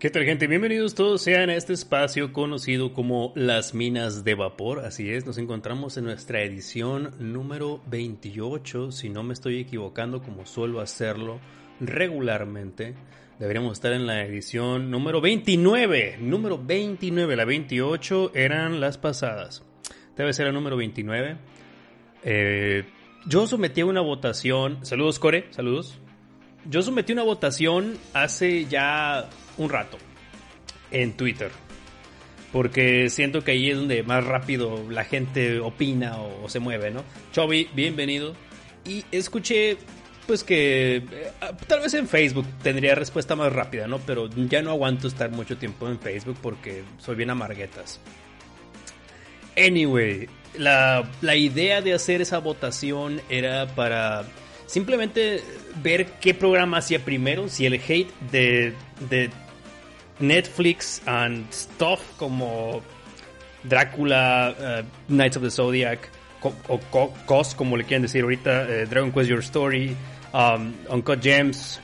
¿Qué tal gente? Bienvenidos todos sean a este espacio conocido como las minas de vapor. Así es, nos encontramos en nuestra edición número 28, si no me estoy equivocando como suelo hacerlo regularmente. Deberíamos estar en la edición número 29, número 29, la 28 eran las pasadas. Debe ser el número 29. Eh, yo sometí una votación, saludos Core, saludos. Yo sometí una votación hace ya un rato en Twitter. Porque siento que ahí es donde más rápido la gente opina o, se mueve, ¿no? Chovy, bienvenido. Y escuché, pues que eh, tal vez en Facebook tendría respuesta más rápida, ¿no? Pero ya no aguanto estar mucho tiempo en Facebook porque soy bien amarguetas. Anyway, la, la idea de hacer esa votación era para simplemente ver qué programa hacía primero, si el hate de, de Netflix and stuff como Drácula, uh, Knights of the Zodiac, o COS, como le quieren decir ahorita, uh, Dragon Quest Your Story, um, Uncut Gems,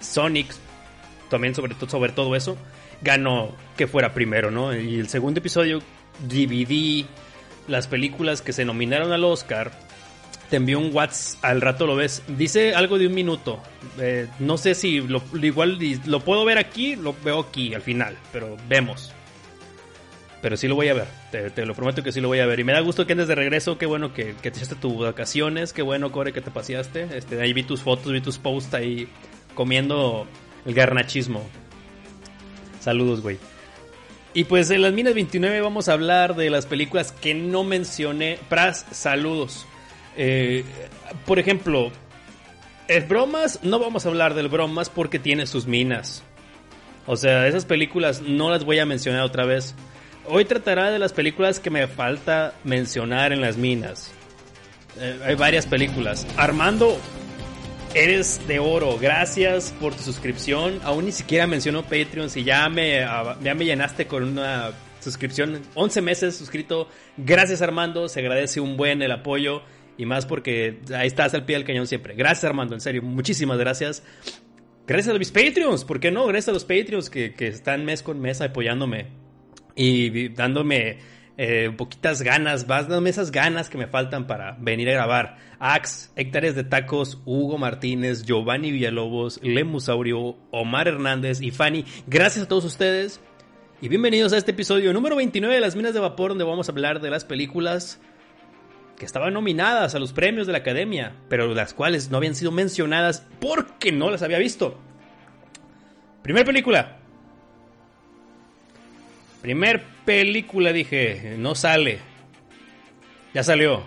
Sonic, también sobre, sobre todo eso, ganó que fuera primero, ¿no? Y el segundo episodio dividí las películas que se nominaron al Oscar te envió un WhatsApp, al rato lo ves. Dice algo de un minuto. Eh, no sé si lo, igual lo puedo ver aquí, lo veo aquí al final, pero vemos. Pero sí lo voy a ver, te, lo prometo que sí lo voy a ver. Y me da gusto que andes de regreso, qué bueno que, te echaste tus vacaciones, qué bueno, Core, que te paseaste. Este, ahí vi tus fotos, vi tus posts ahí comiendo el garnachismo. Saludos, güey. Y pues en las minas 29 vamos a hablar de las películas que no mencioné. Pras, saludos. Eh, por ejemplo, el bromas, no vamos a hablar del bromas porque tiene sus minas. O sea, esas películas no las voy a mencionar otra vez. Hoy tratará de las películas que me falta mencionar en las minas. Eh, hay varias películas. Armando, eres de oro. Gracias por tu suscripción. Aún ni siquiera menciono Patreon. Si ya me, ya me llenaste con una suscripción. 11 meses suscrito. Gracias Armando. Se agradece un buen el apoyo. Y más porque ahí estás al pie del cañón siempre. Gracias Armando, en serio, muchísimas gracias. Gracias a mis Patreons, ¿por qué no? Gracias a los Patreons que, están mes con mes apoyándome y dándome eh, poquitas ganas, dándome esas ganas que me faltan para venir a grabar. Ax, Hectáreas de Tacos, Hugo Martínez, Giovanni Villalobos, Lemusaurio, Omar Hernández y Fanny. Gracias a todos ustedes y bienvenidos a este episodio número 29 de Las Minas de Vapor, donde vamos a hablar de las películas que estaban nominadas a los premios de la academia, pero las cuales no habían sido mencionadas porque no las había visto. Primer película. Primer película, dije, no sale. Ya salió.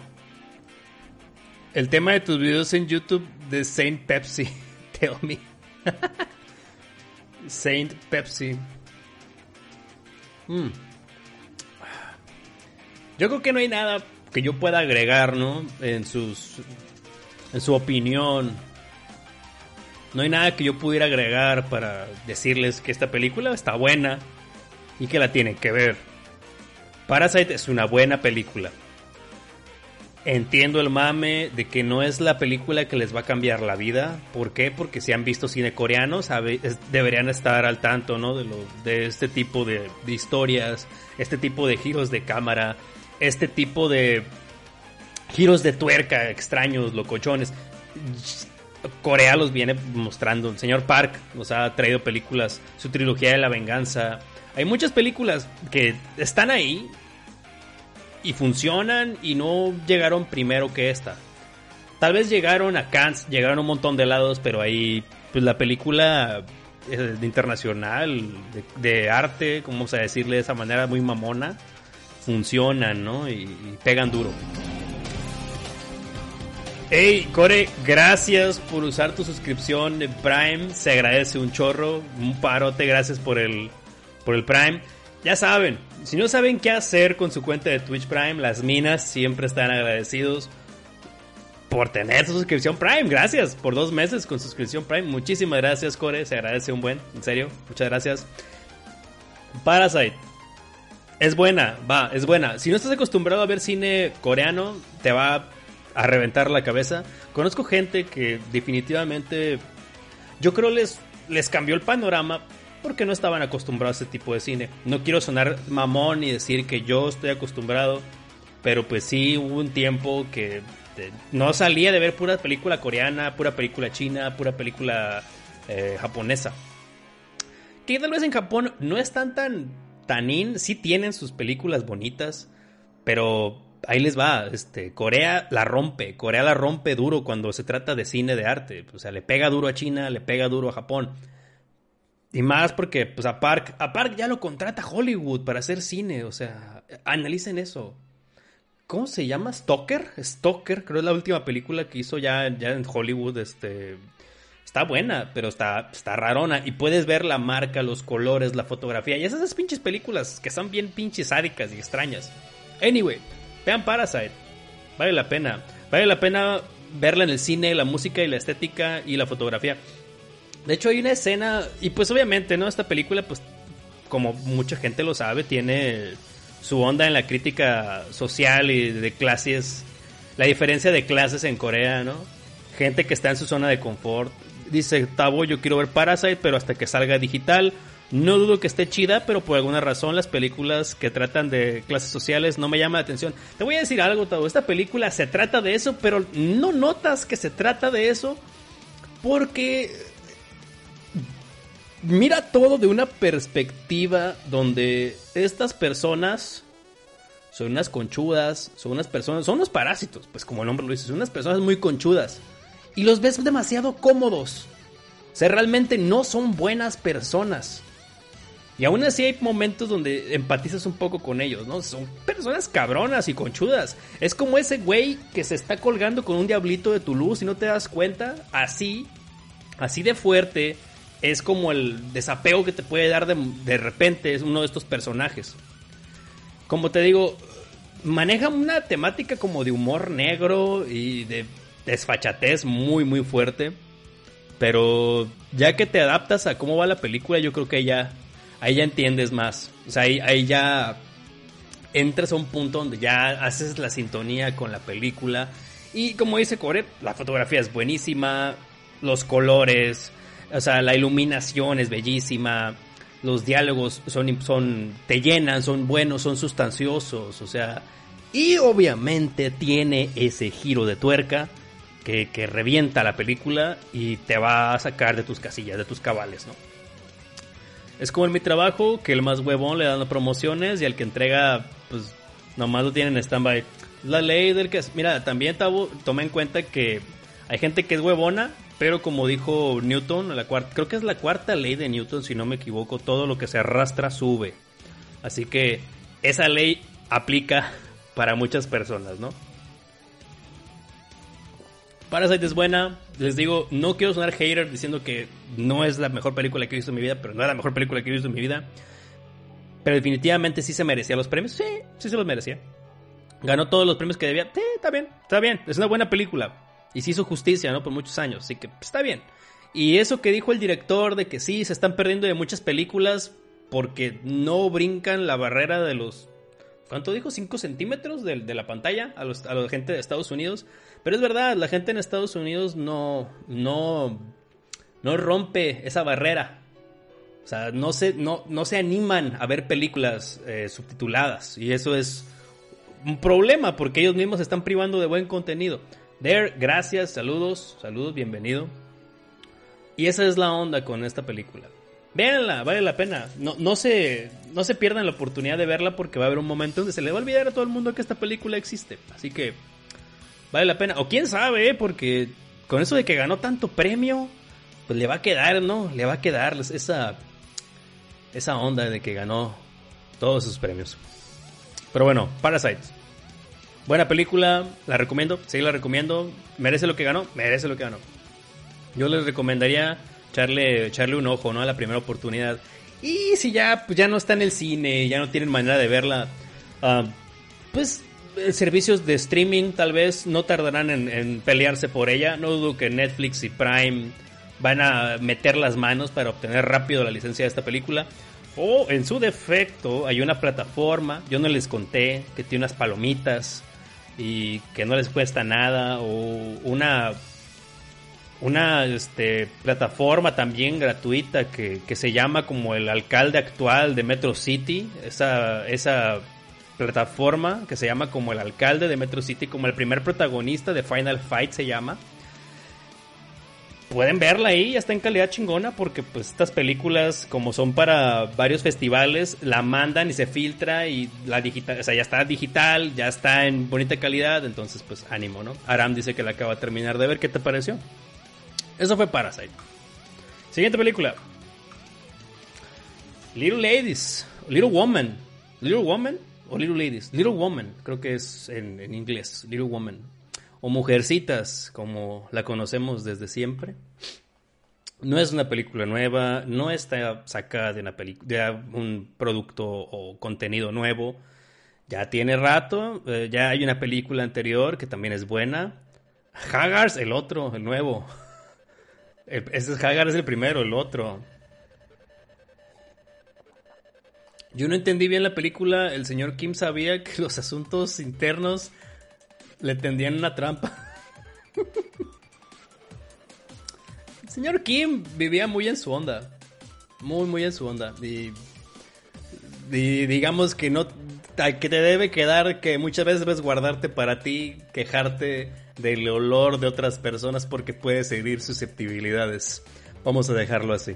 El tema de tus videos en YouTube de Saint Pepsi. Tell me. Saint Pepsi. Hmm. Yo creo que no hay nada que yo pueda agregar, ¿no? En sus en su opinión. No hay nada que yo pudiera agregar para decirles que esta película está buena y que la tienen que ver. Parasite es una buena película. Entiendo el mame de que no es la película que les va a cambiar la vida. ¿Por qué? Porque si han visto cine coreano, deberían estar al tanto, ¿no? De, lo, de este tipo de, de historias, este tipo de giros de cámara, este tipo de giros de tuerca extraños, locochones. Corea los viene mostrando. El señor Park nos ha traído películas, su trilogía de la venganza. Hay muchas películas que están ahí y funcionan y no llegaron primero que esta. Tal vez llegaron a Cannes, llegaron a un montón de lados, pero ahí pues la película eh, internacional de, arte, como vamos a decirle de esa manera muy mamona, funcionan, ¿no? y pegan duro. Hey, Core, gracias por usar tu suscripción de Prime. Se agradece un chorro, un parote, gracias por el, por el Prime. Ya saben, si no saben qué hacer con su cuenta de Twitch Prime, las minas siempre están agradecidos por tener su suscripción Prime. Gracias por dos meses con suscripción Prime. Muchísimas gracias, Core. Se agradece un buen, en serio. Muchas gracias. Parasite. Es buena, va, es buena. Si no estás acostumbrado a ver cine coreano, te va a reventar la cabeza. Conozco gente que definitivamente yo creo les, les cambió el panorama porque no estaban acostumbrados a ese tipo de cine. No quiero sonar mamón y decir que yo estoy acostumbrado, pero pues sí hubo un tiempo que eh, no salía de ver pura película coreana, pura película china, pura película eh, japonesa. Que tal vez en Japón no están tan tan in, sí tienen sus películas bonitas, pero ahí les va, este, Corea la rompe, Corea la rompe duro cuando se trata de cine de arte, o sea, le pega duro a China, le pega duro a Japón. Y más porque pues a Park, Park ya lo contrata Hollywood para hacer cine, o sea, analicen eso. ¿Cómo se llama? Stoker, Stoker, creo es la última película que hizo ya, ya en Hollywood, este está buena, pero está, está rarona. Y puedes ver la marca, los colores, la fotografía. Y esas pinches películas que son bien pinches sádicas y extrañas. Anyway, Vean Parasite. Vale la pena. Vale la pena verla en el cine, la música y la estética y la fotografía. De hecho, hay una escena, y pues obviamente, ¿no? Esta película, pues, como mucha gente lo sabe, tiene su onda en la crítica social y de clases, la diferencia de clases en Corea, ¿no? Gente que está en su zona de confort. Dice, Tabo, yo quiero ver Parasite, pero hasta que salga digital no dudo que esté chida, pero por alguna razón las películas que tratan de clases sociales no me llaman la atención. Te voy a decir algo, Tavo. Esta película se trata de eso, pero no notas que se trata de eso porque mira todo de una perspectiva donde estas personas son unas conchudas, son unas personas, son unos parásitos, pues como el nombre lo dice, son unas personas muy conchudas. Y los ves demasiado cómodos. O sea, realmente no son buenas personas. Y aún así hay momentos donde empatizas un poco con ellos, ¿no? Son personas cabronas y conchudas. Es como ese güey que se está colgando con un diablito de tu luz y no te das cuenta. Así, así de fuerte, es como el desapego que te puede dar de, de repente es uno de estos personajes. Como te digo, maneja una temática como de humor negro y de desfachatez muy, muy fuerte. Pero ya que te adaptas a cómo va la película, yo creo que ya ahí ya entiendes más. O sea, ahí, ya entras a un punto donde ya haces la sintonía con la película. Y como dice Core, la fotografía es buenísima, los colores, o sea, la iluminación es bellísima, los diálogos son, son, te llenan, son buenos, son sustanciosos, o sea, y obviamente tiene ese giro de tuerca que, revienta la película y te va a sacar de tus casillas, de tus cabales, ¿no? Es como en mi trabajo, que el más huevón le dan promociones y el que entrega, pues nomás lo tienen en stand-by. La ley del que... Mira, también toma en cuenta que hay gente que es huevona, pero como dijo Newton, la creo que es la cuarta ley de Newton, si no me equivoco, todo lo que se arrastra sube. Así que esa ley aplica para muchas personas, ¿no? Parasite es buena. Les digo, no quiero sonar hater diciendo que no es la mejor película que he visto en mi vida, pero no es la mejor película que he visto en mi vida. Pero definitivamente sí se merecía los premios. Sí, sí se los merecía. Ganó todos los premios que debía. Sí, está bien, está bien. Es una buena película. Y se hizo justicia, ¿no? Por muchos años. Así que pues, está bien. Y eso que dijo el director de que sí, se están perdiendo de muchas películas porque no brincan la barrera de los... ¿Cuánto dijo? ¿5 centímetros de, la pantalla a, los, a la gente de Estados Unidos? Pero es verdad, la gente en Estados Unidos no, no, no rompe esa barrera. O sea, no se, no, no se animan a ver películas eh, subtituladas. Y eso es un problema porque ellos mismos se están privando de buen contenido. There, gracias, saludos, saludos, bienvenido. Y esa es la onda con esta película. Véanla, vale la pena. No, no, se, no se pierdan la oportunidad de verla porque va a haber un momento donde se le va a olvidar a todo el mundo que esta película existe. Así que vale la pena. O quién sabe, ¿eh? porque con eso de que ganó tanto premio, pues le va a quedar, ¿no? Le va a quedar esa, esa onda de que ganó todos sus premios. Pero bueno, Parasite. Buena película, la recomiendo, sí la recomiendo. ¿Merece lo que ganó? Merece lo que ganó. Yo les recomendaría echarle, echarle un ojo, ¿no? A la primera oportunidad. Y si ya, pues ya no está en el cine, ya no tienen manera de verla, ah, pues servicios de streaming tal vez no tardarán en, en, pelearse por ella. No dudo que Netflix y Prime van a meter las manos para obtener rápido la licencia de esta película. O en su defecto hay una plataforma, yo no les conté, que tiene unas palomitas y que no les cuesta nada. O una, una este, plataforma también gratuita que, que se llama como el alcalde actual de Metro City. Esa, esa plataforma que se llama como el alcalde de Metro City, como el primer protagonista de Final Fight se llama pueden verla ahí, ya está en calidad chingona, porque pues estas películas, como son para varios festivales, la mandan y se filtra y la digital, o sea, ya está digital, ya está en bonita calidad, entonces pues ánimo, ¿no? Aram dice que la acaba de terminar de ver, ¿qué te pareció? Eso fue Parasite. Siguiente película. Little Ladies, Little Woman, Little Woman o Little Ladies, Little Woman, creo que es en, en inglés, Little Woman o Mujercitas, como la conocemos desde siempre. No es una película nueva, no está sacada de, una de un producto o contenido nuevo. Ya tiene rato, eh, ya hay una película anterior que también es buena. Haggars, el otro, el nuevo. ese es Haggars es el primero, el otro. Yo no entendí bien la película. El señor Kim sabía que los asuntos internos le tendían una trampa. El señor Kim vivía muy en su onda. Muy, muy en su onda. Y, digamos que no. Que te debe quedar que muchas veces debes guardarte para ti, quejarte del olor de otras personas porque puedes herir susceptibilidades. Vamos a dejarlo así.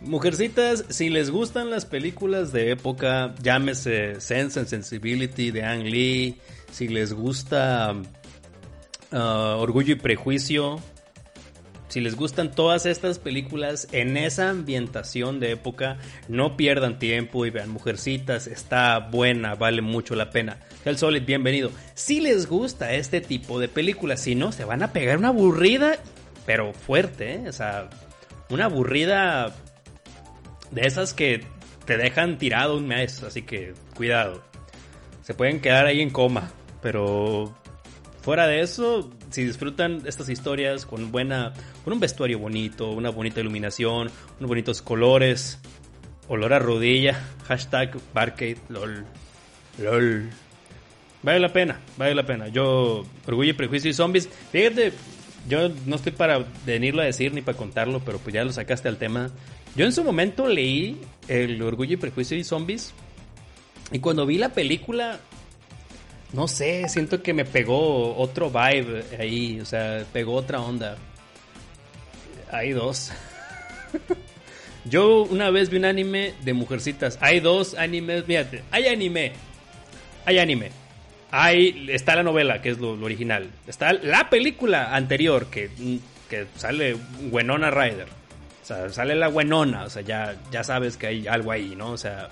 Mujercitas, si les gustan las películas de época, llámese Sense and Sensibility de Ang Lee, si les gusta uh, Orgullo y Prejuicio, si les gustan todas estas películas en esa ambientación de época, no pierdan tiempo y vean Mujercitas, está buena, vale mucho la pena. El Solid, bienvenido. Si les gusta este tipo de películas, si no, se van a pegar una aburrida, pero fuerte, ¿eh? o sea, una aburrida de esas que te dejan tirado un mes, así que cuidado. Se pueden quedar ahí en coma. Pero fuera de eso, si disfrutan estas historias con buena, con un vestuario bonito, una bonita iluminación, unos bonitos colores, olor a rodilla, hashtag Barcade, lol, lol. Vale la pena, vale la pena. Yo, Orgullo, Prejuicio y Zombies, fíjate, yo no estoy para venirlo a decir ni para contarlo, pero pues ya lo sacaste al tema. Yo en su momento leí el Orgullo y Prejuicio y Zombies. Y cuando vi la película, no sé, siento que me pegó otro vibe ahí, o sea, pegó otra onda. Hay dos. Yo una vez vi un anime de mujercitas. Hay dos animes, fíjate, hay anime. Hay anime. Hay, está la novela, que es lo, original. Está la película anterior, que, que sale Wenona Rider. Sea, sale la Wenona, o sea, ya, ya sabes que hay algo ahí, ¿no? O sea,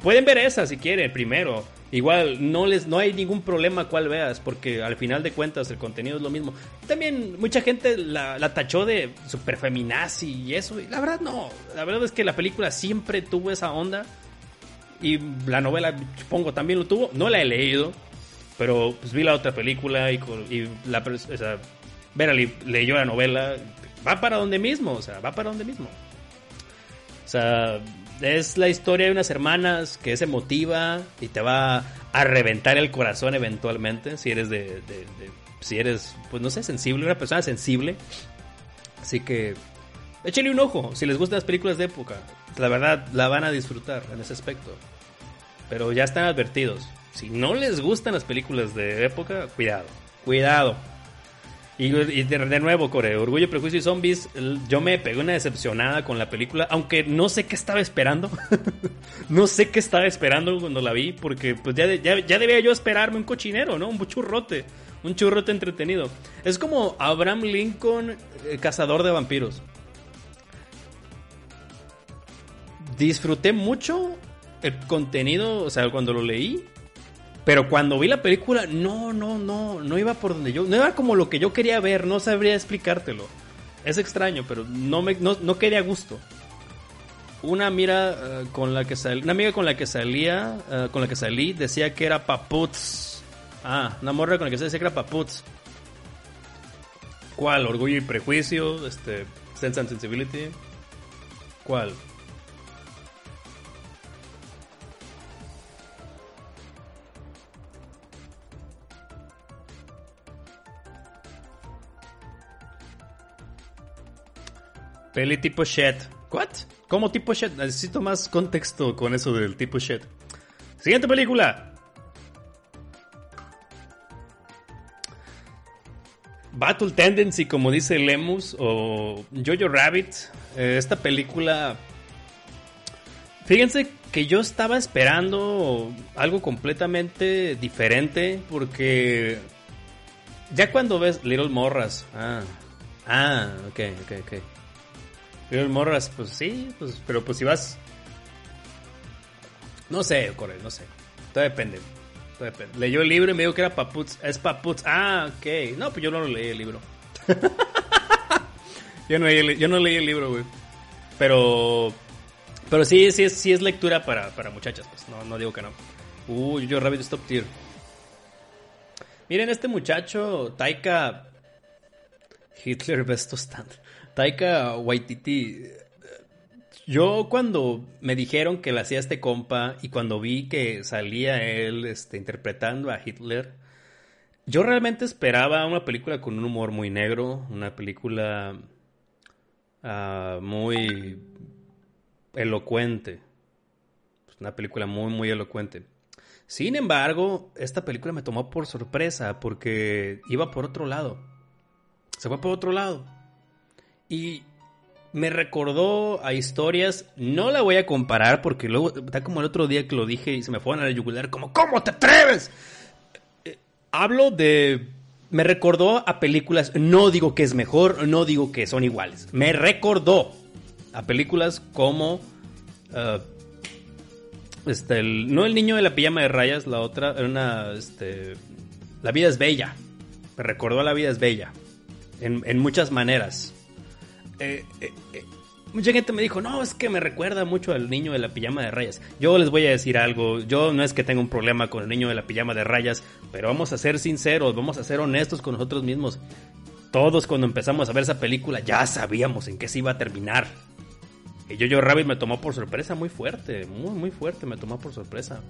pueden ver esa si quieren primero. Igual no les no hay ningún problema cuál veas porque al final de cuentas el contenido es lo mismo. También mucha gente la, tachó de super feminazi y eso. Y la verdad no. La verdad es que la película siempre tuvo esa onda. Y la novela, supongo, también lo tuvo. No la he leído. Pero pues vi la otra película y, y la o sea, leyó la novela. Va para donde mismo. O sea, va para donde mismo. O sea, es la historia de unas hermanas que es emotiva y te va a reventar el corazón eventualmente si eres de, si eres pues no sé sensible una persona sensible así que échenle un ojo si les gustan las películas de época la verdad la van a disfrutar en ese aspecto pero ya están advertidos si no les gustan las películas de época cuidado cuidado y, de, nuevo, Core, Orgullo, Prejuicio y Zombies, yo me pegué una decepcionada con la película, aunque no sé qué estaba esperando. no sé qué estaba esperando cuando la vi, porque pues ya, ya, debía yo esperarme un cochinero, ¿no? Un buchurrote. Un churrote entretenido. Es como Abraham Lincoln, eh, cazador de vampiros. Disfruté mucho el contenido, o sea, cuando lo leí. Pero cuando vi la película, no, no, no, no iba por donde yo, no iba como lo que yo quería ver, no sabría explicártelo. Es extraño, pero no me, no, quería gusto. Una mira eh, con la que una amiga con la que salía, eh, con la que salí, decía que era paputz. Ah, una morra con la que se decía que era paputz. ¿Cuál? Orgullo y prejuicio, este, Sense and Sensibility. ¿Cuál? Peli tipo shit. ¿What? ¿Cómo tipo shit? Necesito más contexto con eso del tipo shit. Siguiente película. Battle Tendency, como dice Lemus, o Jojo Rabbit. Eh, esta película. Fíjense que yo estaba esperando algo completamente diferente. Porque. Ya cuando ves Little Morras. Ah. Ah, ok, ok, ok. Little Morras, pues sí, pues, pero pues si vas. No sé, Corey, no sé. Todo depende. Todo depende. Leyó el libro y me dijo que era Paputz. Es Paputz. Ah, ok. No, pues yo no lo leí el libro. yo, no leí, yo no leí el libro, güey. Pero. Pero sí, sí, sí es lectura para, para muchachas, pues. No, no digo que no. Uy, yo Rabbit Stop Tier. Miren, este muchacho, Taika. Hitler Besto Stand. Taika Waititi, yo cuando me dijeron que le hacía este compa y cuando vi que salía él este, interpretando a Hitler, yo realmente esperaba una película con un humor muy negro, una película ah, muy elocuente, pues, una película muy, muy elocuente. Sin embargo, esta película me tomó por sorpresa porque iba por otro lado. Se fue por otro lado. Y me recordó a historias, no la voy a comparar porque luego está como el otro día que lo dije y se me fueron a la yugular como ¿cómo te atreves? Eh, hablo de me recordó a películas, no digo que es mejor, no digo que son iguales. Me recordó a películas como uh, este, no el niño de la pijama de rayas, la otra era una este, La vida es bella. Me recordó a La vida es bella en, en muchas maneras. Eh, eh, eh, mucha gente me dijo, no, es que me recuerda mucho al niño de la pijama de rayas. Yo les voy a decir algo, yo no es que tenga un problema con el niño de la pijama de rayas, pero vamos a ser sinceros, vamos a ser honestos con nosotros mismos. Todos cuando empezamos a ver esa película ya sabíamos en qué se iba a terminar. Y yo, yo, Rabbit me tomó por sorpresa muy fuerte, muy, muy fuerte, me tomó por sorpresa.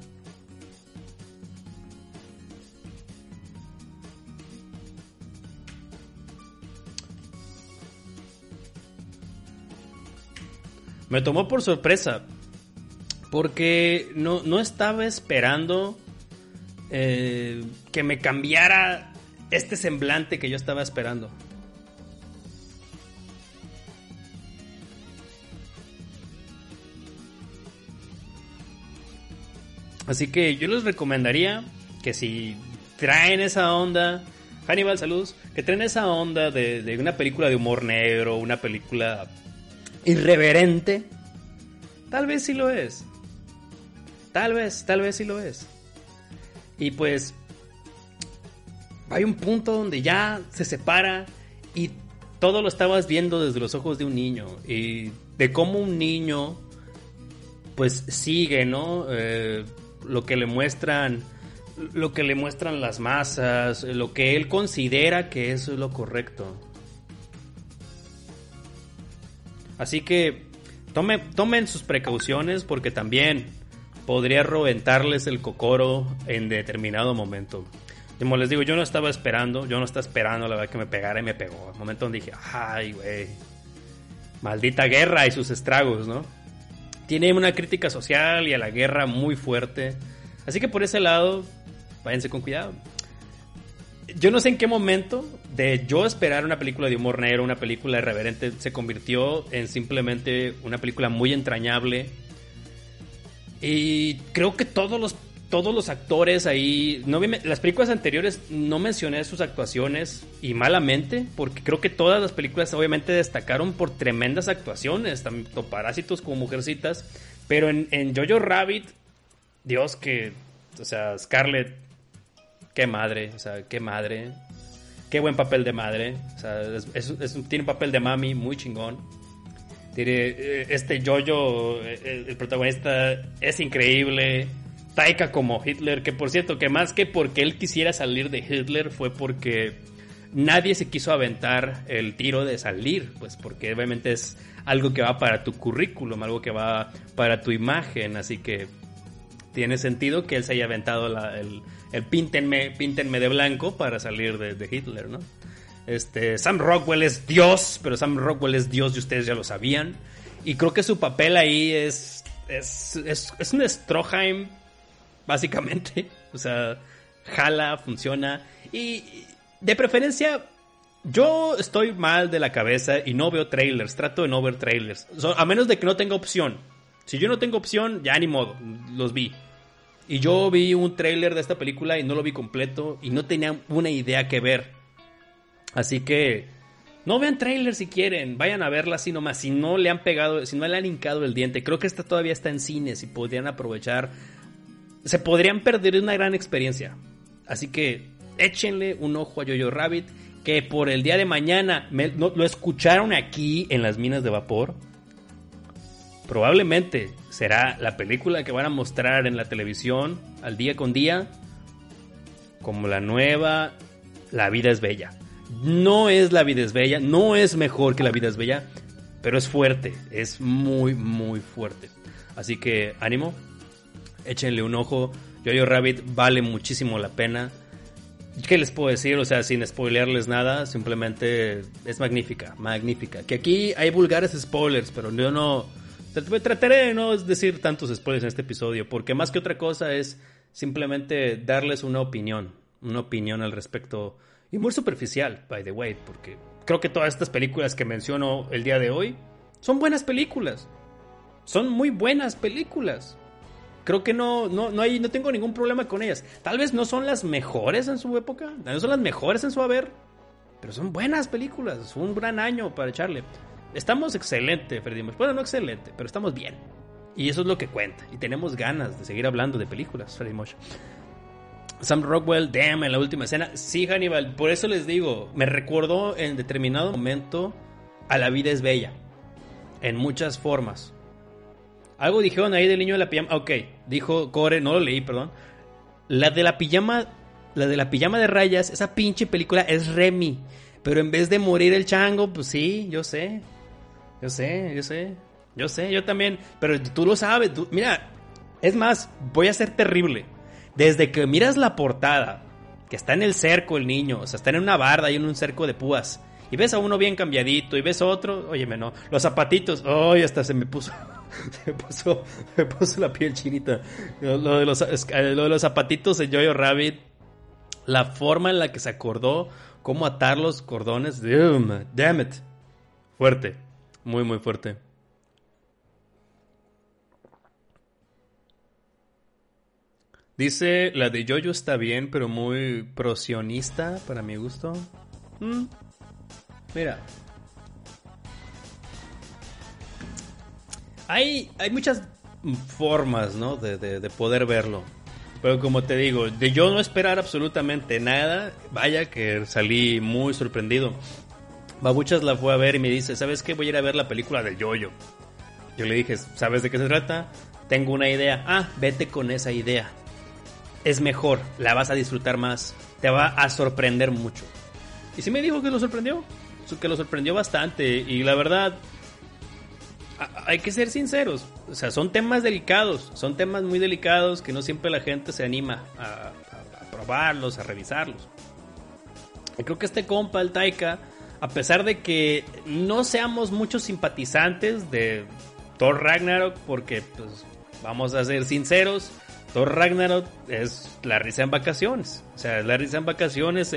Me tomó por sorpresa. Porque no, no estaba esperando eh, que me cambiara este semblante que yo estaba esperando. Así que yo les recomendaría que si traen esa onda, Hannibal, saludos, que traen esa onda de, de una película de humor negro, una película irreverente, tal vez sí lo es. Tal vez, tal vez sí lo es. Y pues hay un punto donde ya se separa y todo lo estabas viendo desde los ojos de un niño y de cómo un niño pues sigue, ¿no? Eh, lo que le muestran lo que le muestran las masas, lo que él considera que eso es lo correcto. Así que tome, tomen sus precauciones porque también podría reventarles el cocoro en determinado momento. Como les digo, yo no estaba esperando, yo no estaba esperando la verdad que me pegara y me pegó. El momento donde dije, ay, güey, maldita guerra y sus estragos, ¿no? Tiene una crítica social y a la guerra muy fuerte. Así que por ese lado, váyanse con cuidado yo no sé en qué momento de yo esperar una película de humor negro, una película irreverente, se convirtió en simplemente una película muy entrañable. Y creo que todos los, todos los actores ahí, no las películas anteriores no mencioné sus actuaciones y malamente, porque creo que todas las películas obviamente destacaron por tremendas actuaciones, tanto Parásitos como Mujercitas, pero en, en Jojo Rabbit, Dios que, o sea, Scarlett, qué madre, o sea, qué madre, qué buen papel de madre, o sea, tiene un papel de mami muy chingón. Eh, este Jojo, eh, el protagonista, es increíble Taika como Hitler, que por cierto, que más que porque él quisiera salir de Hitler fue porque nadie se quiso aventar el tiro de salir, pues porque obviamente es algo que va para tu currículum, algo que va para tu imagen, así que tiene sentido que él se haya aventado el, el píntenme, píntenme de blanco para salir de, Hitler, ¿no? Este, Sam Rockwell es Dios, pero Sam Rockwell es Dios y ustedes ya lo sabían. Y creo que su papel ahí es, es, es, un Stroheim básicamente. O sea, jala, funciona. Y de preferencia, yo estoy mal de la cabeza y no veo trailers. Trato de no ver trailers. a menos de que no tenga opción. Si yo no tengo opción, ya ni modo. Los vi. Y yo vi un trailer de esta película y no lo vi completo y no tenía una idea que ver. Así que no vean trailers si quieren, vayan a verla así nomás. Si no le han pegado, si no le han hincado el diente, creo que esta todavía está en cines y podrían aprovechar se podrían perder una gran experiencia. Así que échenle un ojo a Jojo Rabbit, que por el día de mañana lo escucharon aquí en las minas de vapor. Probablemente será la película que van a mostrar en la televisión al día con día, como la nueva La vida es bella. No es La vida es bella, no es mejor que La vida es bella, pero es fuerte, es muy, muy fuerte. Así que ánimo, échenle un ojo. Jojo Rabbit vale muchísimo la pena. ¿Qué les puedo decir? O sea, sin spoilearles nada, simplemente es magnífica, magnífica. Que aquí hay vulgares spoilers, pero yo no... Trataré de no decir tantos spoilers en este episodio, porque más que otra cosa es simplemente darles una opinión, una opinión al respecto. Y muy superficial, by the way, porque creo que todas estas películas que menciono el día de hoy son buenas películas. Son muy buenas películas creo que no, no, no, hay, no tengo ningún problema con ellas. Tal vez no son las mejores en su época, no son las mejores en su haber, pero son buenas películas. Fue un gran año para echarle. Estamos excelente, Freddy Bueno, no excelente, pero estamos bien. Y eso es lo que cuenta. Y tenemos ganas de seguir hablando de películas, Freddy Mosh. Sam Rockwell, damn, en la última escena. Sí, Hannibal, por eso les digo, me recordó en determinado momento a La vida es bella. En muchas formas. Algo dijeron ahí del niño de la pijama. Ok, dijo Core, no lo leí, perdón. La de la pijama, la de la pijama de rayas, esa pinche película es Remy. Pero en vez de morir el chango, pues sí, yo sé. Yo sé, yo sé. Yo sé, yo también. Pero tú lo sabes. mira, es más, voy a ser terrible. Desde que miras la portada, que está en el cerco el niño, o sea, está en una barda y en un cerco de púas. Y ves a uno bien cambiadito, y ves a otro, óyeme, no. Los zapatitos, ay, hasta se me puso. me, puso, la piel chinita. Lo de, los, de los zapatitos de Jojo Rabbit. La forma en la que se acordó cómo atar los cordones. Damn, damn it. Fuerte. Muy, muy fuerte. Dice, la de Jojo está bien, pero muy prosionista para mi gusto. Mm. Mira, Hay, hay muchas formas, ¿no? De, poder verlo. Pero como te digo, de yo no esperar absolutamente nada, vaya que salí muy sorprendido. Babuchas la fue a ver y me dice, ¿sabes qué? Voy a ir a ver la película del yoyo. Yo le dije, ¿sabes de qué se trata? Tengo una idea. Ah, vete con esa idea. Es mejor, la vas a disfrutar más, te va a sorprender mucho. Y sí me dijo que lo sorprendió, que lo sorprendió bastante. Y la verdad, hay que ser sinceros, o sea, son temas delicados, son temas muy delicados que no siempre la gente se anima a, probarlos, a revisarlos. Creo que este compa, el Taika, a pesar de que no seamos muchos simpatizantes de Thor Ragnarok, porque pues vamos a ser sinceros, Thor Ragnarok es la risa en vacaciones. O sea, es la risa en vacaciones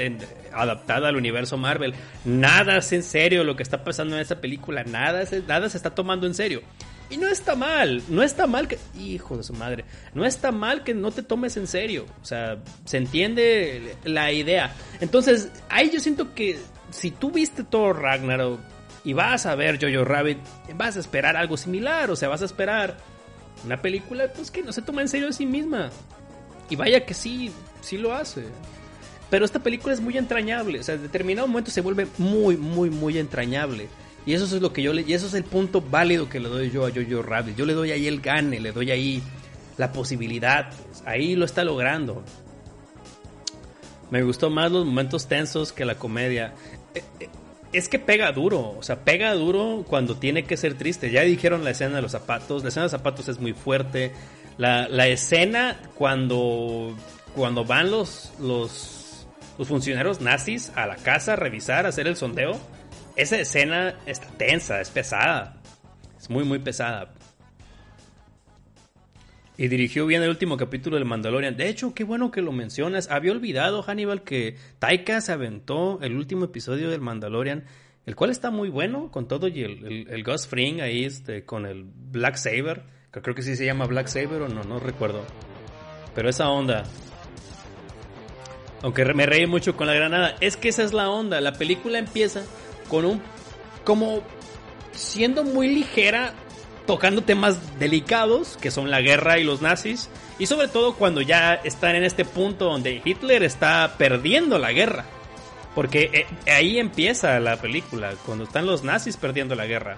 adaptada al universo Marvel. Nada es en serio lo que está pasando en esa película. Nada, nada se está tomando en serio. Y no está mal, no está mal que... Hijo de su madre, no está mal que no te tomes en serio. O sea, se entiende la idea. Entonces, ahí yo siento que si tú viste todo Ragnarok y vas a ver Jojo Rabbit, vas a esperar algo similar. O sea, vas a esperar una película pues que no se toma en serio a sí misma. Y vaya que sí, sí lo hace. Pero esta película es muy entrañable. O sea, en determinado momento se vuelve muy, muy, muy entrañable. Y eso es lo que yo le, y eso es el punto válido que le doy yo a Jojo Rabbit. Yo le doy ahí el gane, le doy ahí la posibilidad. Ahí lo está logrando. Me gustó más los momentos tensos que la comedia. Es que pega duro, o sea, pega duro cuando tiene que ser triste. Ya dijeron la escena de los zapatos, la escena de los zapatos es muy fuerte. La, la escena cuando, cuando van los, los, los funcionarios nazis a la casa a revisar, a hacer el sondeo esa escena está tensa, es pesada. Es muy, muy pesada. Y dirigió bien el último capítulo del Mandalorian. De hecho, qué bueno que lo mencionas. Había olvidado, Hannibal, que Taika se aventó el último episodio del Mandalorian, el cual está muy bueno, con todo y el, el, Gus Fring ahí, este, con el Black Saber, creo que sí se llama Black Saber o no, no recuerdo. Pero esa onda. Aunque me reí mucho con la granada. Es que esa es la onda. La película empieza con un como siendo muy ligera tocando temas delicados que son la guerra y los nazis y sobre todo cuando ya están en este punto donde Hitler está perdiendo la guerra porque eh, ahí empieza la película cuando están los nazis perdiendo la guerra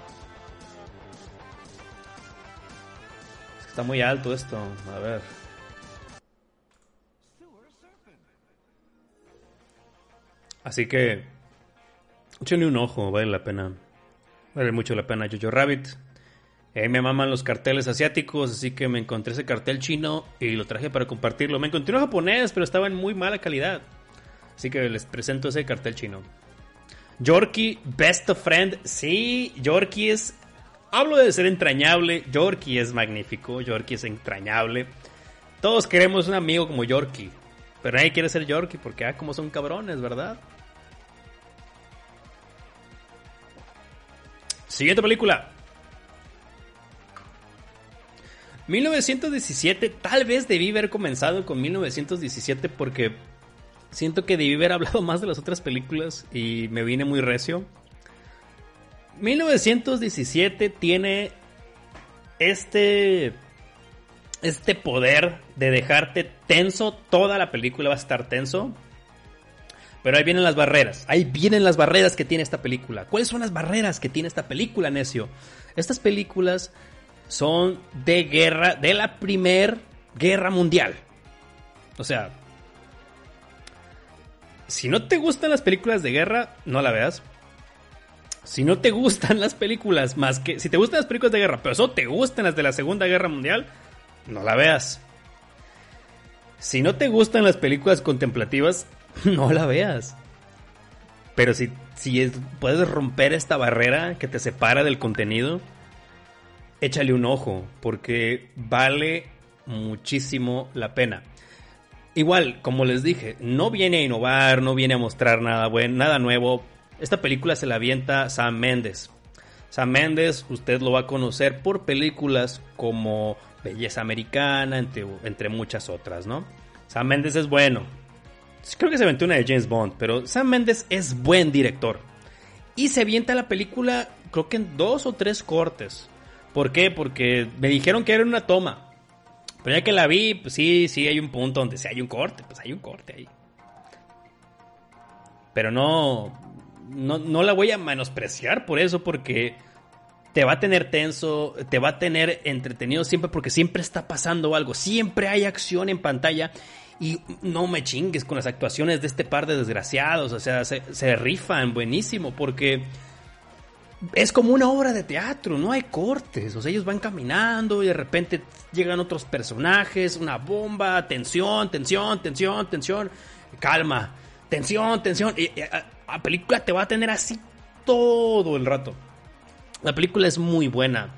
está muy alto esto a ver así que Échenle un ojo, vale la pena. Vale mucho la pena Jojo Rabbit. Me maman los carteles asiáticos, así que me encontré ese cartel chino y lo traje para compartirlo. Me encontré uno japonés, pero estaba en muy mala calidad. Así que les presento ese cartel chino. Yorkie, best of friend. Sí, Yorkie es. Hablo de ser entrañable. Yorkie es magnífico. Yorkie es entrañable. Todos queremos un amigo como Yorkie. Pero nadie quiere ser Yorkie porque, ah, como son cabrones, ¿verdad? Siguiente película. 1917, tal vez debí haber comenzado con 1917 porque siento que debí haber hablado más de las otras películas y me vine muy recio. 1917 tiene este este poder de dejarte tenso, toda la película va a estar tenso. Pero ahí vienen las barreras. Ahí vienen las barreras que tiene esta película. ¿Cuáles son las barreras que tiene esta película, necio? Estas películas son de guerra, de la primer guerra mundial. O sea, si no te gustan las películas de guerra, no la veas. Si no te gustan las películas más que... Si te gustan las películas de guerra, pero solo te gustan las de la Segunda Guerra Mundial, no la veas. Si no te gustan las películas contemplativas, no la veas. Pero si, si puedes romper esta barrera que te separa del contenido, échale un ojo, porque vale muchísimo la pena. Igual, como les dije, no viene a innovar, no viene a mostrar nada bueno, nada nuevo. Esta película se la avienta Sam Mendes. Sam Mendes, usted lo va a conocer por películas como Belleza Americana, entre, entre muchas otras, ¿no? Sam Mendes es bueno, Creo que se aventó una de James Bond, pero Sam Mendes es buen director. Y se avienta la película, creo que en dos o tres cortes. ¿Por qué? Porque me dijeron que era una toma. Pero ya que la vi, pues sí, sí hay un punto donde si hay un corte, pues hay un corte ahí. Pero no, no, no la voy a menospreciar por eso, porque te va a tener tenso, te va a tener entretenido siempre, porque siempre está pasando algo, siempre hay acción en pantalla y no me chingues con las actuaciones de este par de desgraciados. O sea, se, rifan buenísimo porque es como una obra de teatro, no hay cortes. O sea, ellos van caminando y de repente llegan otros personajes, una bomba, tensión, tensión, tensión, tensión. Calma, tensión, tensión. La película te va a tener así todo el rato. La película es muy buena.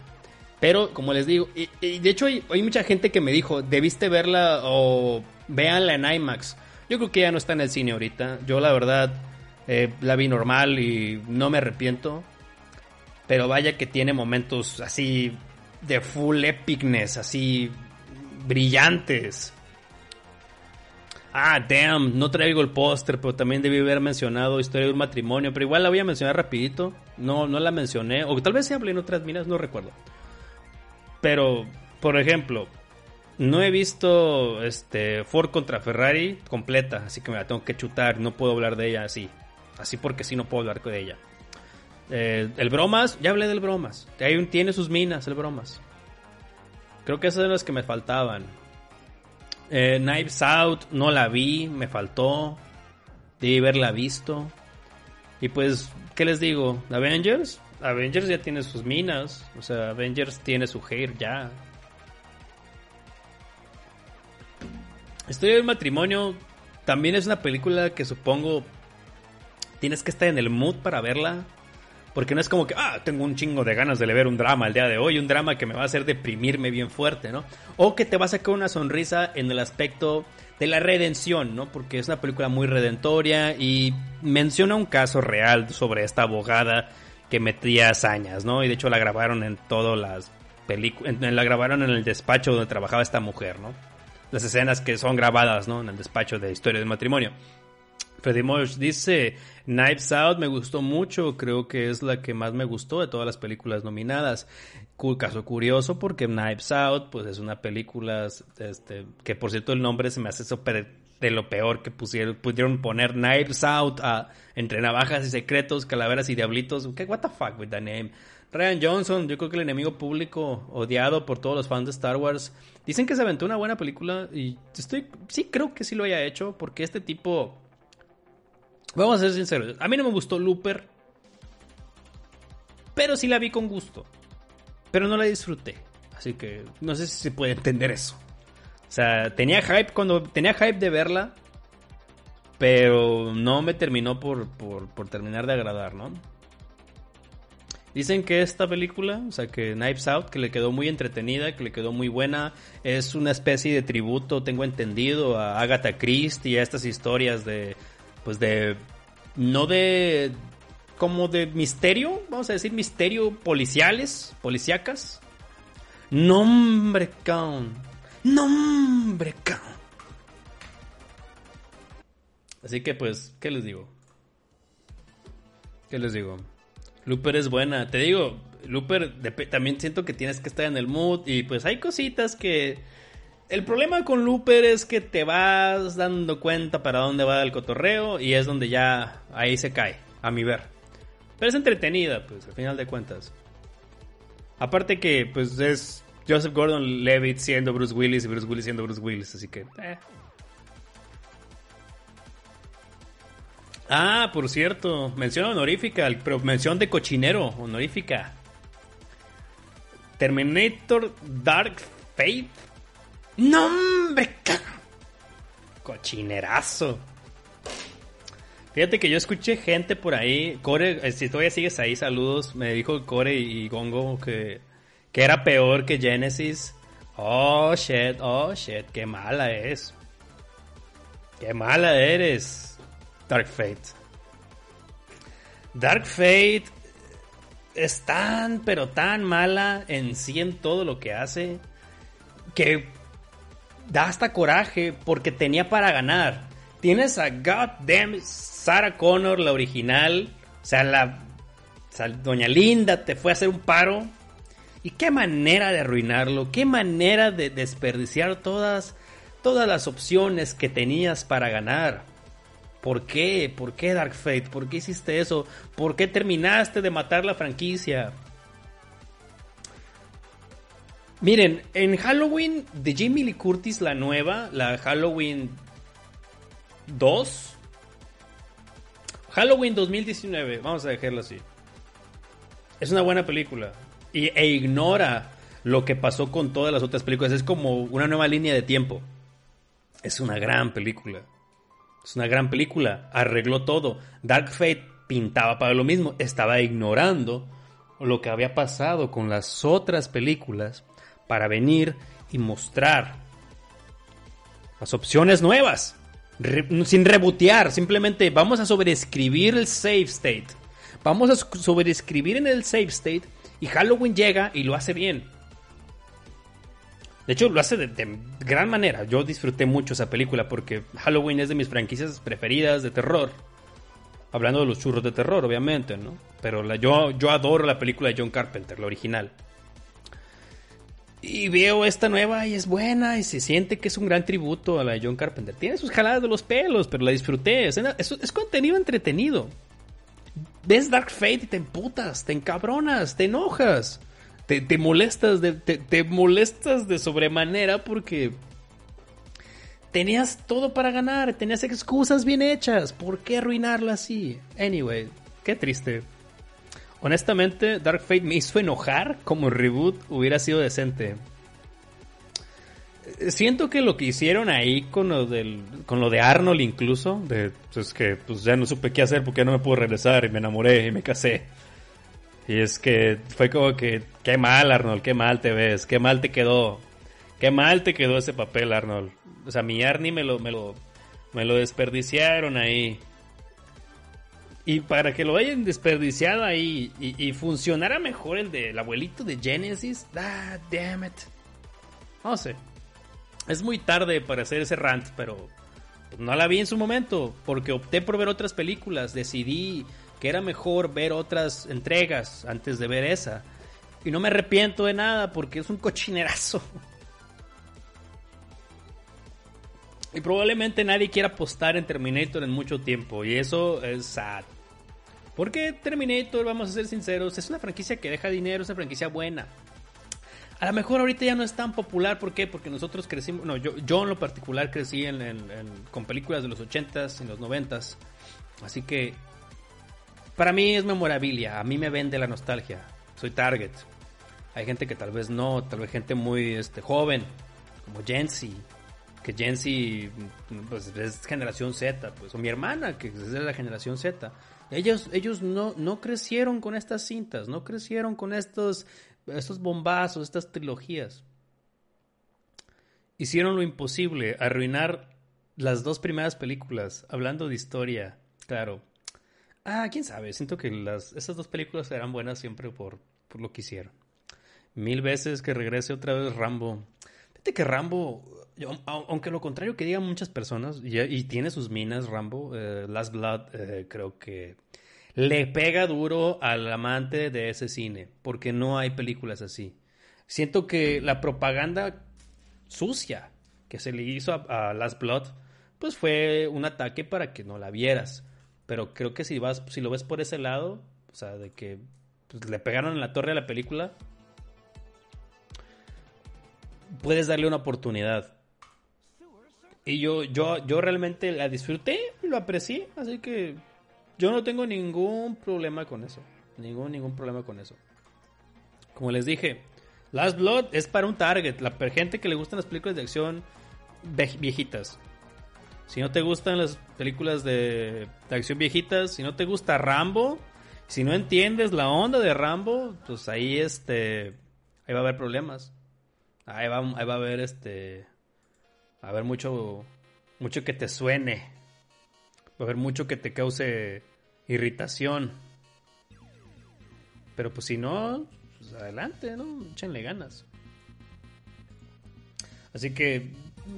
Pero, como les digo, y, de hecho hay, hay, mucha gente que me dijo, debiste verla o véanla en IMAX. Yo creo que ya no está en el cine ahorita. Yo la verdad eh, la vi normal y no me arrepiento. Pero vaya que tiene momentos así de full epicness, así brillantes. Ah, damn, no traigo el póster, pero también debí haber mencionado Historia de un matrimonio, pero igual la voy a mencionar rapidito. No, no la mencioné, o tal vez se hablé en otras minas, no recuerdo. Pero, por ejemplo, no he visto este Ford contra Ferrari completa, así que me la tengo que chutar, no puedo hablar de ella así. Así porque sí no puedo hablar de ella. Eh, el Bromas, ya hablé del Bromas. tiene sus minas el Bromas. Creo que esas son las que me faltaban. Eh, Knives Out no la vi, me faltó. Debí haberla visto. Y pues, ¿qué les digo? Avengers. Avengers ya tiene sus minas. O sea, Avengers tiene su hair ya. Historia del matrimonio también es una película que supongo tienes que estar en el mood para verla. Porque no es como que, ah, tengo un chingo de ganas de ver un drama el día de hoy, un drama que me va a hacer deprimirme bien fuerte, ¿no? O que te va a sacar una sonrisa en el aspecto de la redención, ¿no? Porque es una película muy redentoria y menciona un caso real sobre esta abogada que metía hazañas, ¿no? Y de hecho la grabaron en todas las películas, la grabaron en el despacho donde trabajaba esta mujer, ¿no? Las escenas que son grabadas, ¿no? En el despacho de historia del matrimonio. Freddy Mosh dice, Knives Out me gustó mucho, creo que es la que más me gustó de todas las películas nominadas. Caso curioso porque Knives Out pues es una película este, que por cierto el nombre se me hace de lo peor que pusieron, pudieron poner Knives Out entre navajas y secretos, calaveras y diablitos. ¿Qué, what the fuck with that name? Ryan Johnson, yo creo que el enemigo público odiado por todos los fans de Star Wars. Dicen que se aventó una buena película y estoy, sí creo que sí lo haya hecho porque este tipo Vamos a ser sinceros. A mí no me gustó Looper. Pero sí la vi con gusto. Pero no la disfruté. Así que no sé si se puede entender eso. O sea, tenía hype cuando. Tenía hype de verla. Pero no me terminó por, por, por terminar de agradar, ¿no? Dicen que esta película, o sea, que Knives Out, que le quedó muy entretenida, que le quedó muy buena, es una especie de tributo, tengo entendido, a Agatha Christie a estas historias de pues de, no de, como de misterio, vamos a decir misterio policiales, policíacas. Nombre count. Nombre count. Así que pues, ¿qué les digo? ¿Qué les digo? Looper es buena. Te digo, Looper también siento que tienes que estar en el mood y pues hay cositas que el problema con Looper es que te vas dando cuenta para dónde va el cotorreo y es donde ya ahí se cae, a mi ver. Pero es entretenida, pues, al final de cuentas. Aparte que, pues, es Joseph Gordon-Levitt siendo Bruce Willis y Bruce Willis siendo Bruce Willis, así que... Eh. Ah, por cierto, mención honorífica, pero mención de cochinero honorífica. Terminator Dark Fate ¡No, hombre! Cochinerazo. Fíjate que yo escuché gente por ahí. Core, eh, si todavía sigues ahí, saludos. Me dijo Core y Gongo que, que era peor que Genesis. Oh shit, oh shit, qué mala es. Qué mala eres, Dark Fate. Dark Fate es tan, pero tan mala en sí en todo lo que hace que da hasta coraje porque tenía para ganar. Tienes a goddamn Sarah Connor, la original. O sea, la Doña Linda te fue a hacer un paro. Y qué manera de arruinarlo, qué manera de desperdiciar todas, todas las opciones que tenías para ganar. ¿Por qué? ¿Por qué Dark Fate? ¿Por qué hiciste eso? ¿Por qué terminaste de matar la franquicia? Miren, en Halloween de Jamie Lee Curtis, la nueva, la Halloween 2. Halloween 2019, vamos a dejarlo así. Es una buena película. Y, e ignora lo que pasó con todas las otras películas. Es como una nueva línea de tiempo. Es una gran película. Es una gran película. Arregló todo. Dark Fate pintaba para lo mismo. Estaba ignorando lo que había pasado con las otras películas para venir y mostrar las opciones nuevas. sin rebotear, simplemente vamos a sobreescribir el save state. Vamos a sobreescribir en el save state y Halloween llega y lo hace bien. De hecho, lo hace de, gran manera. Yo disfruté mucho esa película porque Halloween es de mis franquicias preferidas de terror. Hablando de los churros de terror, obviamente, ¿no? Pero la, yo, yo adoro la película de John Carpenter, la original. Y veo esta nueva y es buena y se siente que es un gran tributo a la de John Carpenter. Tiene sus jaladas de los pelos, pero la disfruté. Es, contenido entretenido. Ves Dark Fate y te emputas, te encabronas, te enojas. Te, molestas te, te molestas de sobremanera porque tenías todo para ganar, tenías excusas bien hechas. ¿Por qué arruinarla así? Anyway, qué triste. Honestamente, Dark Fate me hizo enojar como reboot hubiera sido decente. Siento que lo que hicieron ahí con lo, del, con lo de Arnold incluso, de pues que pues ya no supe qué hacer porque ya no me puedo regresar y me enamoré y me casé. Y es que fue como que, qué mal Arnold, qué mal te ves, qué mal te quedó, qué mal te quedó ese papel Arnold. O sea, mi Arnie me lo, me lo, me lo desperdiciaron ahí. Y para que lo hayan desperdiciado ahí y, funcionara mejor el del abuelito de Genesis, ah, damn it. No sé. Es muy tarde para hacer ese rant, pero no la vi en su momento, porque opté por ver otras películas. Decidí que era mejor ver otras entregas antes de ver esa. Y no me arrepiento de nada porque es un cochinerazo. Y probablemente nadie quiera apostar en Terminator en mucho tiempo. Y eso es sad. Porque Terminator, vamos a ser sinceros, es una franquicia que deja dinero, es una franquicia buena. A lo mejor ahorita ya no es tan popular, ¿por qué? Porque nosotros crecimos, no, yo, yo en lo particular crecí con películas de los 80s y los 90s. Así que para mí es memorabilia, a mí me vende la nostalgia. Soy target. Hay gente que tal vez no, tal vez gente muy este, joven, como Jensi, que Jensi pues, es generación Z, pues, o mi hermana, que es de la generación Z. Ellos, ellos no, no crecieron con estas cintas, no crecieron con estos, estos bombazos, estas trilogías. Hicieron lo imposible, arruinar las dos primeras películas, hablando de historia, claro. Ah, quién sabe, siento que las, esas dos películas serán buenas siempre por, por lo que hicieron. Mil veces que regrese otra vez Rambo. Fíjate que Rambo aunque lo contrario que digan muchas personas, y, tiene sus minas Rambo, eh, Last Blood, eh, creo que le pega duro al amante de ese cine, porque no hay películas así. Siento que la propaganda sucia que se le hizo a, Last Blood, pues fue un ataque para que no la vieras. Pero creo que si vas, si lo ves por ese lado, o sea, de que pues, le pegaron en la torre a la película, puedes darle una oportunidad. Y yo, yo, yo realmente la disfruté y lo aprecié, así que yo no tengo ningún problema con eso. Ningún, ningún problema con eso. Como les dije, Last Blood es para un target, la gente que le gustan las películas de acción viejitas. Si no te gustan las películas de, acción viejitas, si no te gusta Rambo, si no entiendes la onda de Rambo, pues ahí este ahí va a haber problemas. Ahí va, ahí va a haber este a haber mucho, mucho que te suene. Va a haber mucho que te cause irritación. Pero pues si no, pues adelante, ¿no? Échenle ganas. Así que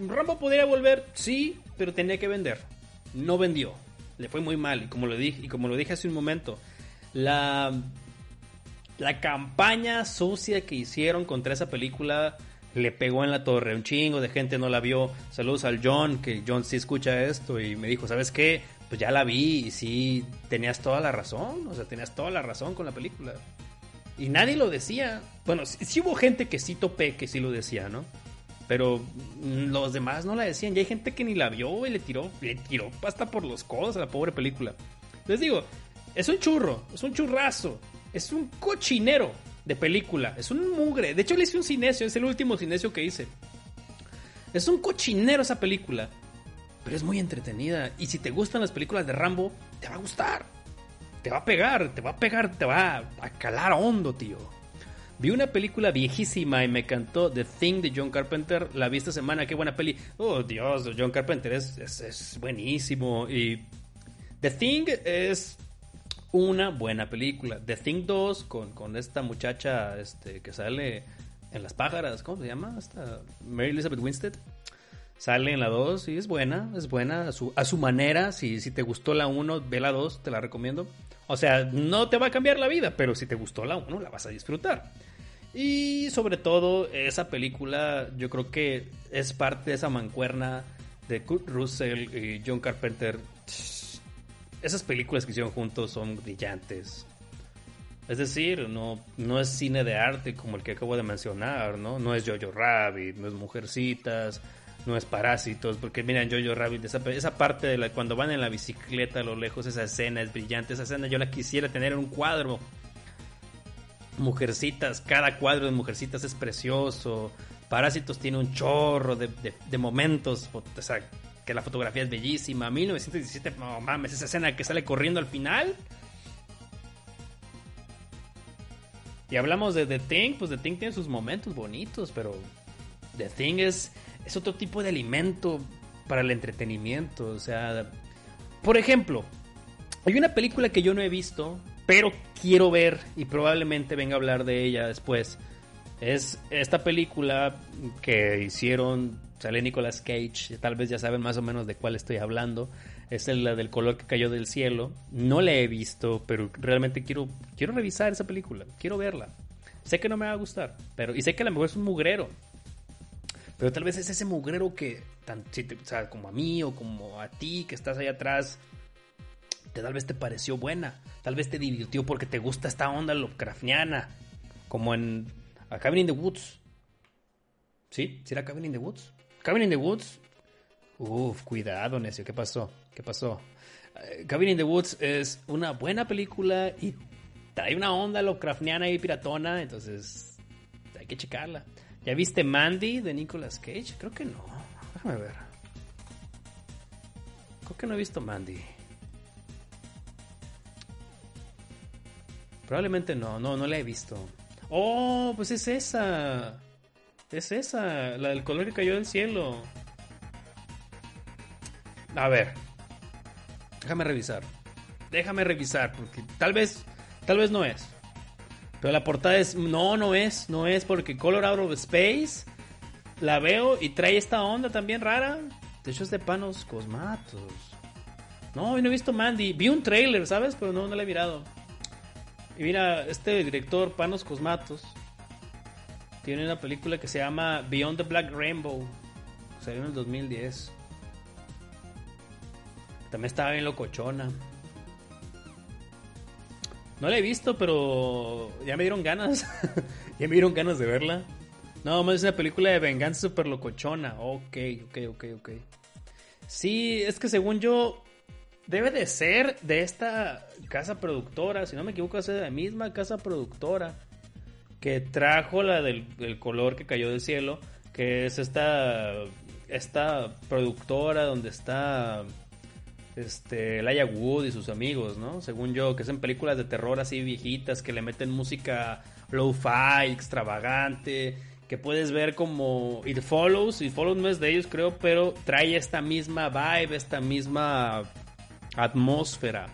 Rambo podría volver, sí, pero tenía que vender. No vendió. Le fue muy mal. Y como lo dije, y como lo dije hace un momento, la, la campaña sucia que hicieron contra esa película le pegó en la torre. Un chingo de gente no la vio. Saludos al John, que John sí escucha esto y me dijo, ¿sabes qué? Pues ya la vi y sí, tenías toda la razón. O sea, tenías toda la razón con la película. Y nadie lo decía. Bueno, sí, hubo gente que sí topé, que sí lo decía, ¿no? Pero los demás no la decían. Y hay gente que ni la vio y le tiró, le tiró hasta por los codos a la pobre película. Les digo, es un churro, es un churrazo, es un cochinero de película. Es un mugre. De hecho, le hice un cinecio. Es el último cinecio que hice. Es un cochinero esa película. Pero es muy entretenida. Y si te gustan las películas de Rambo, te va a gustar. Te va a pegar, te va a pegar, te va a calar hondo, tío. Vi una película viejísima y me encantó. The Thing de John Carpenter. La vi esta semana. Qué buena peli. Oh, Dios, John Carpenter es, es, es buenísimo. Y The Thing es una buena película. The Thing 2 con, esta muchacha este, que sale en Las Pájaras, ¿cómo se llama? Mary Elizabeth Winstead. Sale en la 2 y es buena, es buena a su, a su manera. Si, si te gustó la 1, ve la 2, te la recomiendo. O sea, no te va a cambiar la vida, pero si te gustó la 1, la vas a disfrutar. Y sobre todo, esa película yo creo que es parte de esa mancuerna de Kurt Russell y John Carpenter. Esas películas que hicieron juntos son brillantes. Es decir, no, no es cine de arte como el que acabo de mencionar, ¿no? No es Jojo Rabbit, no es Mujercitas, no es Parásitos, porque miren Jojo Rabbit, esa, esa parte de la, cuando van en la bicicleta a lo lejos, esa escena es brillante, esa escena yo la quisiera tener en un cuadro. Mujercitas, cada cuadro de Mujercitas es precioso. Parásitos tiene un chorro de, de momentos, o sea, que la fotografía es bellísima. 1917, no mames, esa escena que sale corriendo al final Y hablamos de The Thing, pues The Thing tiene sus momentos bonitos, pero The Thing es, es otro tipo de alimento para el entretenimiento. O sea, por ejemplo, hay una película que yo no he visto, pero quiero ver y probablemente venga a hablar de ella después. Es esta película que hicieron, sale Nicolas Cage, tal vez ya saben más o menos de cuál estoy hablando es la del color que cayó del cielo. No la he visto, pero realmente quiero, quiero revisar esa película, quiero verla. Sé que no me va a gustar, pero y sé que a lo mejor es un mugrero. Pero tal vez es ese mugrero que, como a mí o como a ti que estás ahí atrás, tal vez te pareció buena, tal vez te divirtió porque te gusta esta onda Lovecraftiana, como en A Cabin in the Woods. ¿Sí? ¿Sí era Cabin in the Woods? Cabin in the Woods. Uf, cuidado, necio, ¿qué pasó? ¿Qué pasó? Eh, Cabin in the Woods es una buena película y trae una onda Lovecraftiana y piratona, entonces hay que checarla. ¿Ya viste Mandy de Nicolas Cage? Creo que no. Déjame ver. Creo que no he visto Mandy. Probablemente no, no, no la he visto. Oh, pues es esa. Es esa, la del color que cayó del cielo. A ver, Déjame revisar. Déjame revisar, porque tal vez, tal vez no es. Pero la portada es, no, no es, no es, porque Color Out of Space la veo y trae esta onda también rara. De hecho es de Panos Cosmatos. No, no he visto Mandy. Vi un trailer, ¿sabes? Pero no, no la he mirado. Y mira, este director, Panos Cosmatos, tiene una película que se llama Beyond the Black Rainbow. Salió en el 2010. También estaba bien locochona. No la he visto, pero ya me dieron ganas. ya me dieron ganas de verla. No, más es una película de venganza super locochona. Ok, ok, ok, ok. Sí, es que según yo, debe de ser de esta casa productora. Si no me equivoco, es de la misma casa productora que trajo la del, color que cayó del cielo. Que es esta, esta productora donde está este, Laia Wood y sus amigos, ¿no? Según yo, que son películas de terror así viejitas, que le meten música low-fi, extravagante, que puedes ver como It Follows, It Follows no es de ellos creo, pero trae esta misma vibe, esta misma atmósfera.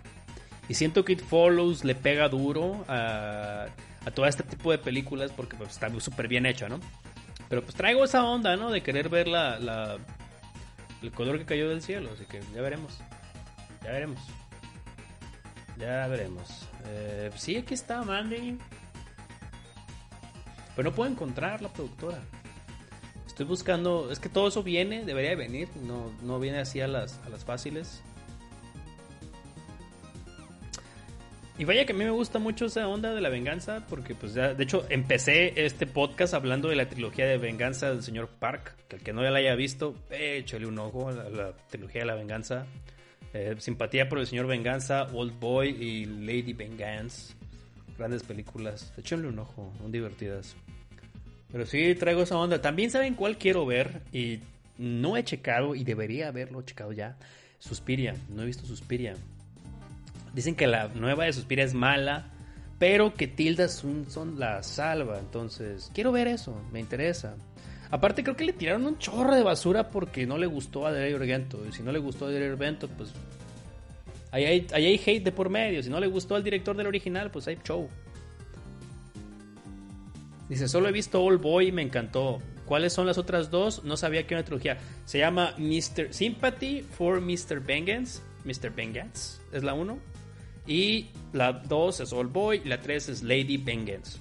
Y siento que It Follows le pega duro a, a todo este tipo de películas porque pues, está súper bien hecha, ¿no? Pero pues traigo esa onda, ¿no? De querer ver la, la, el color que cayó del cielo, así que ya veremos. Ya veremos. Ya veremos. Eh, sí, aquí está Mandy. Pero no puedo encontrar la productora. Estoy buscando. Es que todo eso viene, debería venir. No, no viene así a las, a las fáciles. Y vaya que a mí me gusta mucho esa onda de la venganza, porque pues ya, de hecho, empecé este podcast hablando de la trilogía de venganza del señor Park, que el que no ya la haya visto, échale un ojo a la trilogía de la venganza. Eh, simpatía por el señor Venganza, Old Boy y Lady Vengeance. Grandes películas. Échenle un ojo, son divertidas. Pero sí, traigo esa onda. También saben cuál quiero ver y no he checado y debería haberlo checado ya. Suspiria, no he visto Suspiria. Dicen que la nueva de Suspiria es mala, pero que Tilda son la salva. Entonces, quiero ver eso, me interesa. Aparte creo que le tiraron un chorro de basura porque no le gustó a Dario Argento. Y si no le gustó a Dario Argento, pues... Ahí hay, hate de por medio. Si no le gustó al director del original, pues hay show. Dice, solo he visto All Boy y me encantó. ¿Cuáles son las otras dos? No sabía que una trilogía. Se llama Mr. Sympathy for Mr. Vengeance. Mr. Vengeance es la 1. Y la 2 es All Boy. Y la 3 es Lady Vengeance.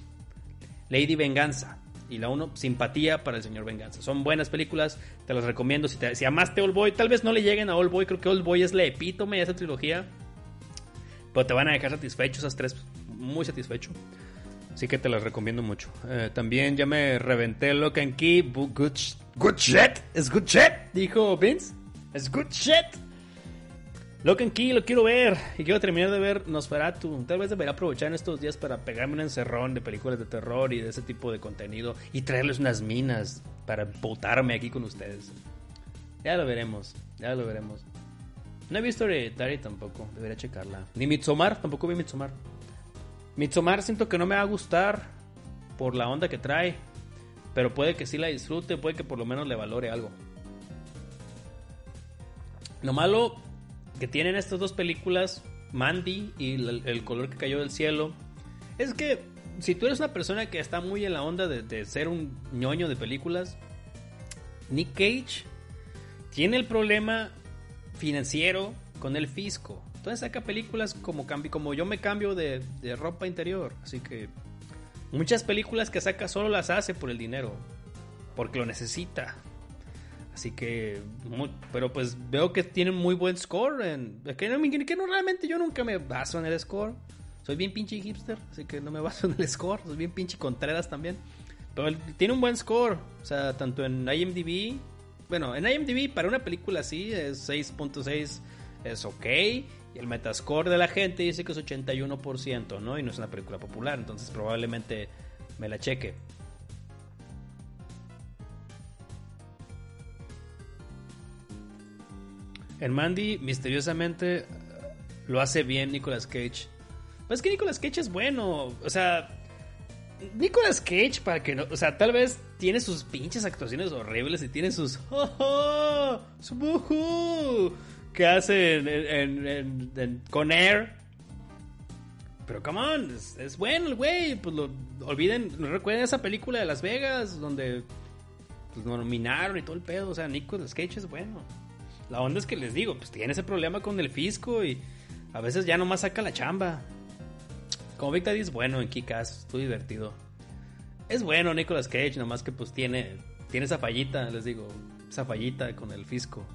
Lady Venganza. Y la 1, Simpatía para el Señor Venganza. Son buenas películas, te las recomiendo. Si, te, si amaste All Boy, tal vez no le lleguen a All Boy. Creo que All Boy es la epítome de esa trilogía. Pero te van a dejar satisfecho esas tres. Muy satisfecho. Así que te las recomiendo mucho. Eh, también ya me reventé Lock and Key. Good, good shit. Es good shit. Dijo Vince. Es good shit. Lock and Key lo quiero ver. Y quiero terminar de ver Nosferatu. Tal vez debería aprovechar en estos días para pegarme un encerrón de películas de terror y de ese tipo de contenido. Y traerles unas minas para botarme aquí con ustedes. Ya lo veremos. Ya lo veremos. No he visto Hereditary tampoco. Debería checarla. Ni Midsommar. Tampoco vi Midsommar. Midsommar siento que no me va a gustar por la onda que trae. Pero puede que sí la disfrute, puede que por lo menos le valore algo. Lo malo que tienen estas dos películas, Mandy y el, color que cayó del cielo, es que si tú eres una persona que está muy en la onda de, de ser un ñoño de películas, Nick Cage tiene el problema financiero con el fisco. Entonces saca películas como, como yo me cambio de, ropa interior. Así que muchas películas que saca solo las hace por el dinero. Porque lo necesita. Así que, pero pues veo que tienen muy buen score. Que, no, que no realmente yo nunca me baso en el score. Soy bien pinche hipster, así que no me baso en el score. Soy bien pinche Contreras también. Pero tiene un buen score. O sea, tanto en IMDb. Bueno, en IMDb para una película así es 6.6 es ok. Y el metascore de la gente dice que es 81%, ¿no? Y no es una película popular, entonces probablemente me la cheque. En Mandy, misteriosamente, lo hace bien Nicolas Cage. Pues es que Nicolas Cage es bueno. O sea, Nicolas Cage, para que no. O sea, tal vez tiene sus pinches actuaciones horribles y tiene sus. ¡Oh, oh! que hace con Air. Pero come on, es, bueno el güey. Pues lo olviden, no recuerden esa película de Las Vegas donde pues, nominaron y todo el pedo. O sea, Nicolas Cage es bueno. La onda es que les digo, pues tiene ese problema con el fisco y a veces ya nomás saca la chamba. Como Big Daddy es bueno en Kikas, estoy divertido. Es bueno Nicolas Cage, nomás que pues tiene, tiene esa fallita, les digo, esa fallita con el fisco.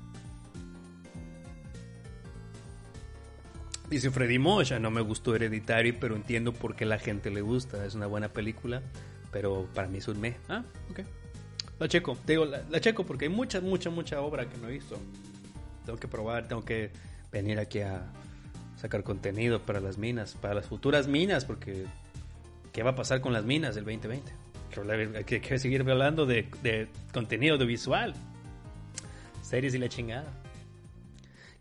Dice Freddy Mocha, no me gustó Hereditary, pero entiendo por qué la gente le gusta. Es una buena película, pero para mí es un me. Ah, ok. La checo, te digo, la, checo porque hay mucha, mucha, mucha obra que no he visto. Tengo que probar, tengo que venir aquí a sacar contenido para las minas, para las futuras minas, porque ¿qué va a pasar con las minas del 2020? Hay que, que seguir hablando de, de contenido audiovisual, series y la chingada.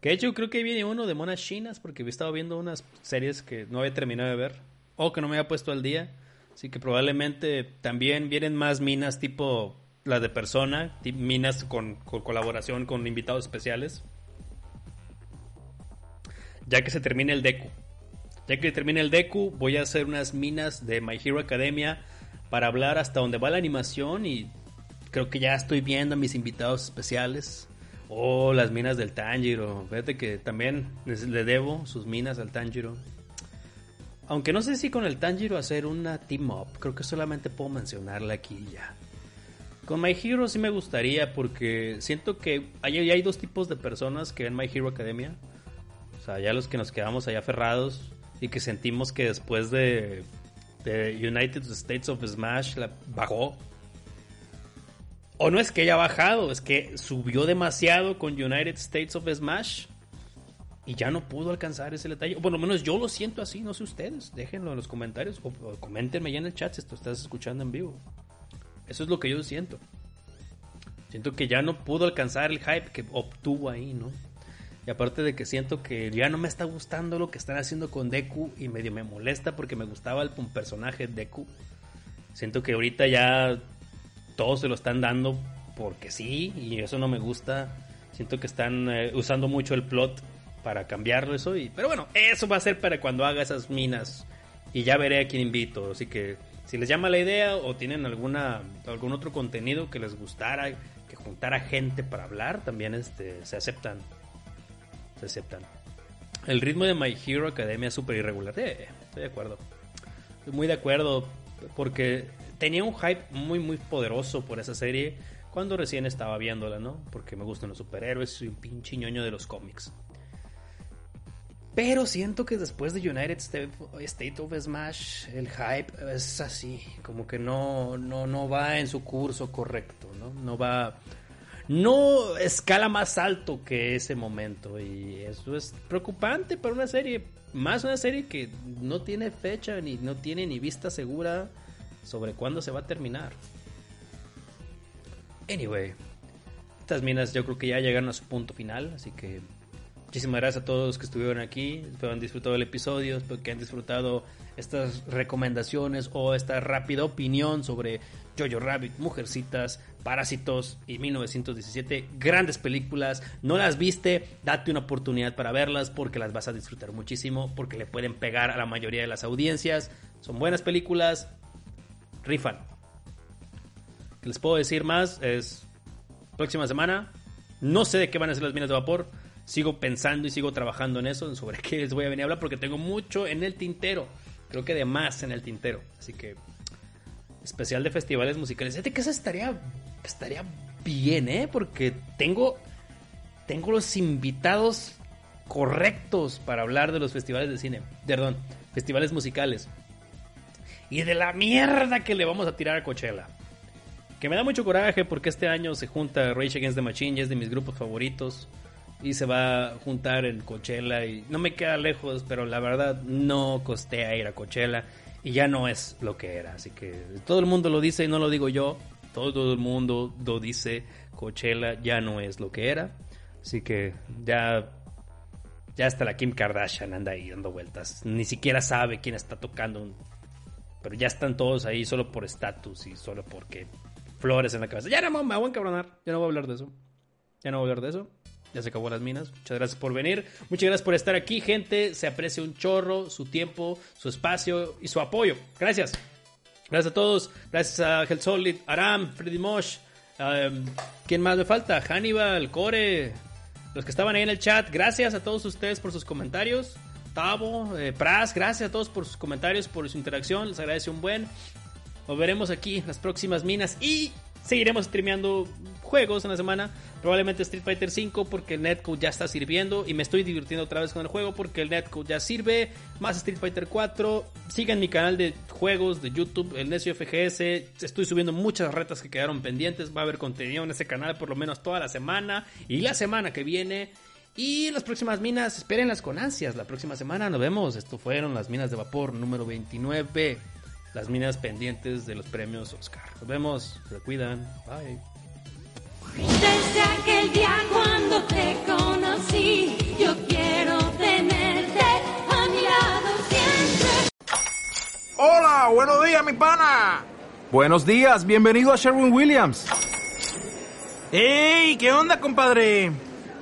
Que de hecho creo que viene uno de monas chinas porque he estado viendo unas series que no había terminado de ver o que no me había puesto al día. Así que probablemente también vienen más minas tipo la de persona, minas con, colaboración con invitados especiales. Ya que se termine el Deku. Ya que termine el Deku, voy a hacer unas minas de My Hero Academia para hablar hasta donde va la animación y creo que ya estoy viendo a mis invitados especiales. Oh, las minas del Tanjiro. Fíjate que también le debo sus minas al Tanjiro. Aunque no sé si con el Tanjiro hacer una team up. Creo que solamente puedo mencionarla aquí ya. Con My Hero sí me gustaría porque siento que hay, hay dos tipos de personas que ven My Hero Academia. O sea, ya los que nos quedamos allá aferrados y que sentimos que después de, United States of Smash la bajó o no es que haya bajado, es que subió demasiado con United States of Smash y ya no pudo alcanzar ese detalle. O por lo menos yo lo siento así, no sé ustedes. Déjenlo en los comentarios o, coméntenme ya en el chat si esto estás escuchando en vivo. Eso es lo que yo siento. Siento que ya no pudo alcanzar el hype que obtuvo ahí, ¿no? Y aparte de que siento que ya no me está gustando lo que están haciendo con Deku y medio me molesta porque me gustaba el personaje Deku. Siento que ahorita ya todos se lo están dando porque sí, y eso no me gusta. Siento que están eh, usando mucho el plot para cambiarlo eso. Y, pero bueno, eso va a ser para cuando haga esas minas. Y ya veré a quién invito. Así que Si les llama la idea o tienen alguna algún otro contenido que les gustara, que juntara gente para hablar, también este, se aceptan. Aceptan. El ritmo de My Hero Academia es súper irregular. Eh, estoy de acuerdo. Estoy muy de acuerdo porque tenía un hype muy muy poderoso por esa serie cuando recién estaba viéndola, ¿no? Porque me gustan los superhéroes, soy un pinche ñoño de los cómics. Pero siento que después de United State of Smash, el hype es así, como que no, no, no va en su curso correcto, ¿no? No va, no escala más alto que ese momento y eso es preocupante para una serie, más una serie que no tiene fecha ni no tiene ni vista segura sobre cuándo se va a terminar. Anyway, estas minas yo creo que ya llegaron a su punto final, así que muchísimas gracias a todos los que estuvieron aquí, espero han disfrutado el episodio, espero que han disfrutado estas recomendaciones o esta rápida opinión sobre Jojo Rabbit, Mujercitas, Parásitos y 1917, grandes películas, no las viste, date una oportunidad para verlas porque las vas a disfrutar muchísimo, porque le pueden pegar a la mayoría de las audiencias, son buenas películas, rifan les puedo decir más es próxima semana. No sé de qué van a ser las minas de vapor. Sigo pensando y sigo trabajando en eso, sobre qué les voy a venir a hablar, porque tengo mucho en el tintero. Creo que de más en el tintero. Así que, especial de festivales musicales. Fíjate que eso estaría, estaría bien, ¿eh? Porque tengo, tengo los invitados correctos para hablar de los festivales de cine. Perdón, festivales musicales. Y de la mierda que le vamos a tirar a Coachella. Que me da mucho coraje porque este año se junta Rage Against the Machine, y es de mis grupos favoritos. Y se va a juntar en Coachella y no me queda lejos, pero la verdad no costea ir a Coachella y ya no es lo que era. Así que todo el mundo lo dice y no lo digo yo. Todo el mundo lo dice. Coachella ya no es lo que era. Así que ya ya hasta la Kim Kardashian anda ahí dando vueltas. Ni siquiera sabe quién está tocando. Pero ya están todos ahí solo por estatus y solo porque flores en la cabeza. Ya no me voy a encabronar. Ya no voy a hablar de eso. Ya no voy a hablar de eso. Ya se acabó las minas. Muchas gracias por venir. Muchas gracias por estar aquí, gente. Se aprecia un chorro su tiempo, su espacio y su apoyo. Gracias. Gracias a todos. Gracias a Hell Solid, Aram, Freddy Mosh. Um, ¿Quién más me falta? Hannibal, Core. Los que estaban ahí en el chat. Gracias a todos ustedes por sus comentarios. Tavo, eh, Pras, gracias a todos por sus comentarios, por su interacción. Les agradece un buen. Nos veremos aquí en las próximas minas y seguiremos streameando juegos en la semana. Probablemente Street Fighter V porque el netcode ya está sirviendo y me estoy divirtiendo otra vez con el juego porque el netcode ya sirve. Más Street Fighter 4. Sigan mi canal de juegos de YouTube, el Necio FGS. Estoy subiendo muchas retas que quedaron pendientes. Va a haber contenido en ese canal por lo menos toda la semana y la semana que viene. Y las próximas minas, espérenlas con ansias. La próxima semana nos vemos. Esto fueron las minas de vapor número 29 las minas pendientes de los premios Oscar. Nos vemos, se cuidan, bye. Desde aquel día cuando te conocí, yo quiero tenerte a mi lado siempre. Hola, buenos días, mi pana. Buenos días, bienvenido a Sherwin Williams. ¡Ey! ¿Qué onda, compadre?